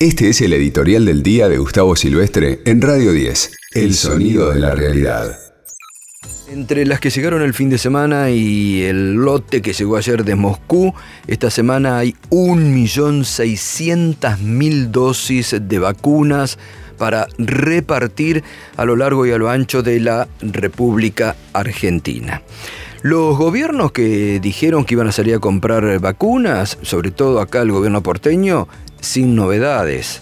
Este es el editorial del día de Gustavo Silvestre en Radio 10, El sonido de la realidad. Entre las que llegaron el fin de semana y el lote que llegó ayer de Moscú, esta semana hay 1.600.000 dosis de vacunas para repartir a lo largo y a lo ancho de la República Argentina. Los gobiernos que dijeron que iban a salir a comprar vacunas, sobre todo acá el gobierno porteño, sin novedades,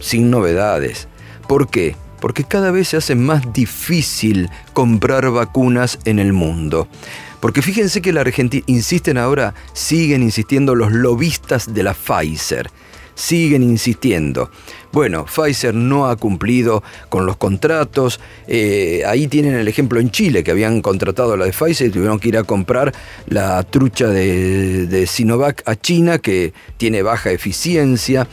sin novedades. ¿Por qué? porque cada vez se hace más difícil comprar vacunas en el mundo. Porque fíjense que la Argentina, insisten ahora, siguen insistiendo los lobistas de la Pfizer. Siguen insistiendo. Bueno, Pfizer no ha cumplido con los contratos. Eh, ahí tienen el ejemplo en Chile, que habían contratado a la de Pfizer y tuvieron que ir a comprar la trucha de, de Sinovac a China, que tiene baja eficiencia.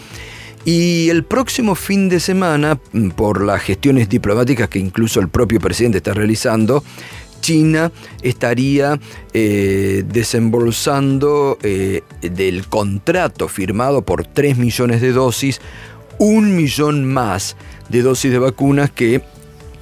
Y el próximo fin de semana, mm, por las gestiones diplomáticas que incluso el propio presidente está realizando, China estaría eh, desembolsando eh, del contrato firmado por 3 millones de dosis, un millón más de dosis de vacunas que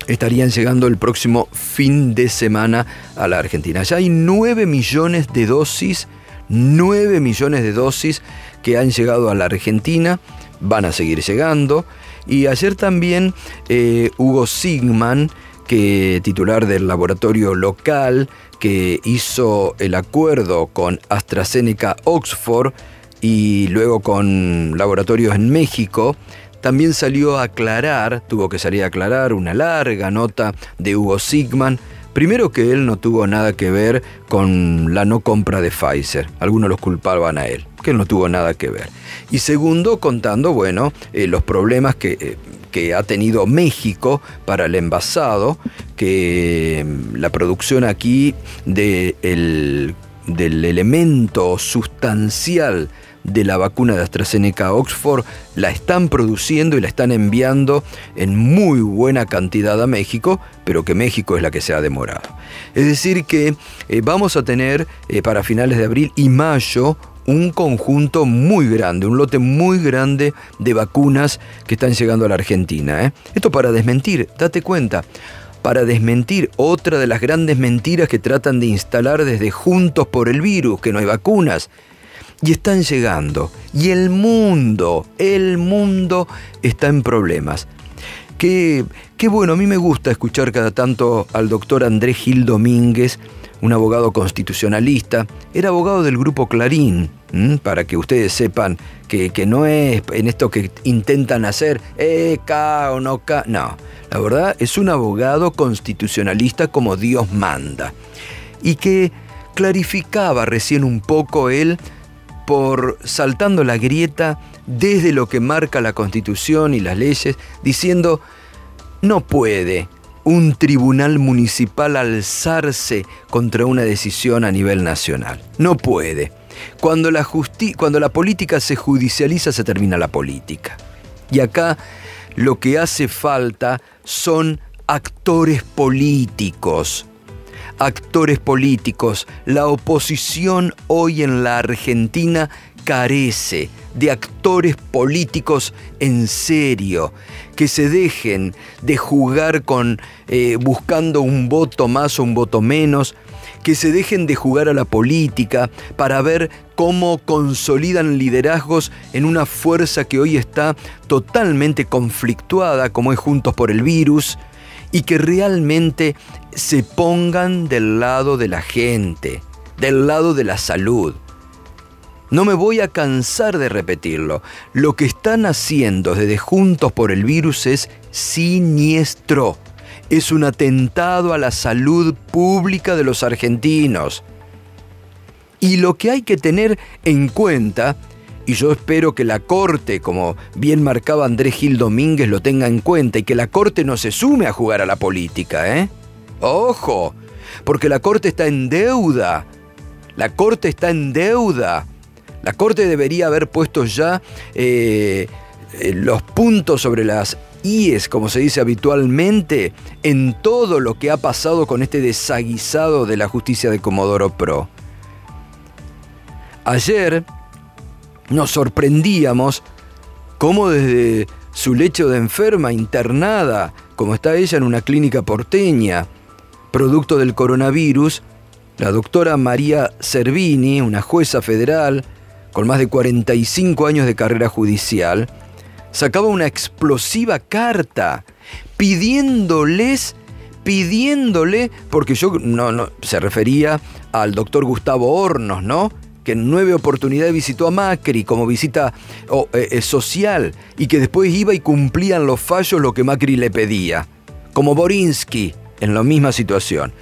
estarían llegando el próximo fin de semana a la Argentina. Ya hay 9 millones de dosis, 9 millones de dosis que han llegado a la Argentina van a seguir llegando. Y ayer también eh, Hugo Sigman, que titular del laboratorio local que hizo el acuerdo con AstraZeneca Oxford y luego con laboratorios en México, también salió a aclarar, tuvo que salir a aclarar una larga nota de Hugo Sigman, Primero que él no tuvo nada que ver con la no compra de Pfizer. Algunos los culpaban a él, que él no tuvo nada que ver. Y segundo, contando, bueno, eh, los problemas que, eh, que, ha tenido México para el envasado, que mm, la producción aquí de del elemento sustancial de la vacuna de AstraZeneca Oxford la están produciendo y la están enviando en muy buena cantidad a México, pero que México es la que se ha demorado. Es decir, que eh, vamos a tener eh, para finales de abril y mayo un conjunto muy grande, un lote muy grande de vacunas que están llegando a la Argentina. ¿eh? Esto para desmentir, date cuenta para desmentir otra de las grandes mentiras que tratan de instalar desde Juntos por el Virus, que no hay vacunas y están llegando. Y el mundo, el mundo está en problemas. Qué, qué, bueno, a mí me gusta escuchar cada tanto al doctor Andrés Gil Domínguez, un abogado constitucionalista. Era abogado del grupo Clarín, para que ustedes sepan que, que, no es en esto que intentan hacer, eh, K o no K. No, la verdad es un abogado constitucionalista como Dios manda. Y que clarificaba recién un poco él por saltando la grieta desde lo que marca la Constitución y las leyes, diciendo, no puede un tribunal municipal alzarse contra una decisión a nivel nacional. No puede. Cuando la, cuando la política se judicializa, se termina la política. Y acá lo que hace falta son actores políticos actores políticos. La oposición hoy en la Argentina carece de actores políticos en serio, que se dejen de jugar con eh, buscando un voto más o un voto menos, que se dejen de jugar a la política para ver cómo consolidan liderazgos en una fuerza que hoy está totalmente conflictuada, como es Juntos por el Virus, y que realmente se pongan del lado de la gente, del lado de la salud. No me voy a cansar de repetirlo. Lo que están haciendo desde Juntos por el Virus es siniestro. Es un atentado a la salud pública de los argentinos. Y lo que hay que tener en cuenta y yo espero que la Corte, como bien marcaba Andrés Gil Domínguez, lo tenga en cuenta y que la Corte no se sume a jugar a la política, ¿eh? Ojo, porque la Corte está en deuda. La Corte está en deuda. La Corte debería haber puesto ya eh, eh, los puntos sobre las IES, como se dice habitualmente, en todo lo que ha pasado con este desaguisado de la justicia de Comodoro Pro. Ayer nos sorprendíamos cómo desde su lecho de enferma internada, como está ella en una clínica porteña, producto del coronavirus, la doctora María Servini, una jueza federal con más de 45 años de carrera judicial, sacaba una explosiva carta pidiéndoles, pidiéndole, porque yo no, no, se refería al doctor Gustavo Hornos, ¿no? que en nueve oportunidades visitó a Macri como visita eh, eh, social y que después iba y cumplían los fallos lo que Macri le pedía, como Borinsky en la misma situación.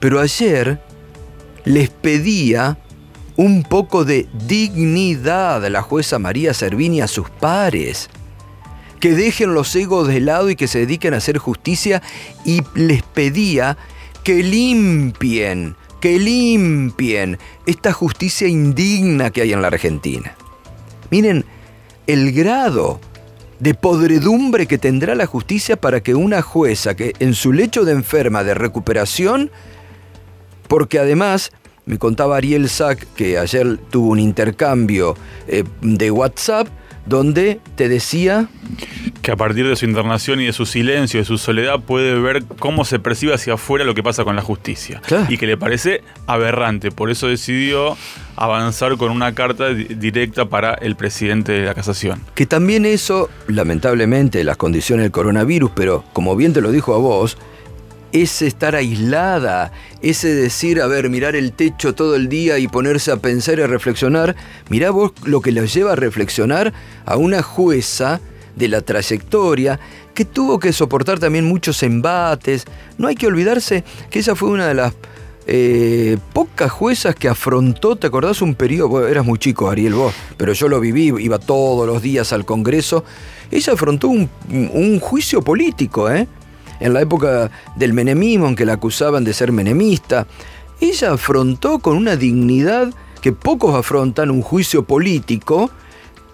Pero ayer les pedía un poco de dignidad a la jueza María Servini a sus pares. Que dejen los egos de lado y que se dediquen a hacer justicia y les pedía que limpien que limpien esta justicia indigna que hay en la Argentina. Miren el grado de podredumbre que tendrá la justicia para que una jueza que en su lecho de enferma de recuperación, porque además me contaba Ariel Sack que ayer tuvo un intercambio eh, de WhatsApp donde te decía que a partir de su internación y de su silencio, de su soledad, puede ver cómo se percibe hacia afuera lo que pasa con la justicia. Y que le parece aberrante. Por eso decidió avanzar con una carta directa para el presidente de la casación. Que también eso, lamentablemente, las condiciones del coronavirus, pero como bien te lo dijo a vos, ese estar aislada, ese decir, a ver, mirar el techo todo el día y ponerse a pensar y a reflexionar, mirá vos lo que los lleva a reflexionar a una jueza de la trayectoria que tuvo que soportar también muchos embates. No hay que olvidarse que ella fue una de las eh, pocas juezas que afrontó, ¿te acordás un periodo? eras muy chico, Ariel, vos, pero yo lo viví, iba todos los días al Congreso. Ella afrontó un, un juicio político, ¿eh? En la época del menemismo, en que la acusaban de ser menemista, ella afrontó con una dignidad que pocos afrontan un juicio político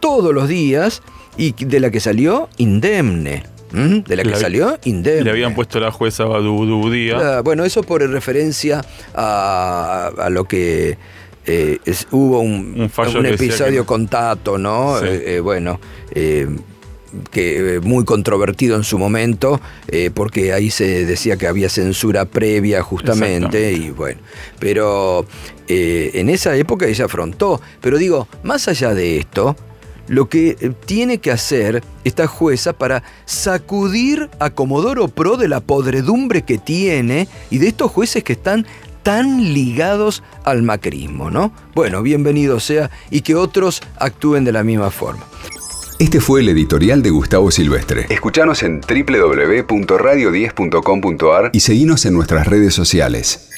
todos los días y de la que salió indemne. De la que salió indemne. Le habían puesto la jueza Badududía. bueno, eso por referencia a, lo que eh, hubo un, un, episodio con Tato, ¿no? Eh, eh, bueno, que eh, muy controvertido en su momento, eh, porque ahí se decía que había censura previa justamente, y bueno, pero eh, en esa época ella afrontó, pero digo, más allá de esto, lo que tiene que hacer esta jueza para sacudir a Comodoro Pro de la podredumbre que tiene y de estos jueces que están tan ligados al macrismo, ¿no? Bueno, bienvenido sea y que otros actúen de la misma forma. Este fue el editorial de Gustavo Silvestre. Escuchanos en www.radio10.com.ar y seguinos en nuestras redes sociales.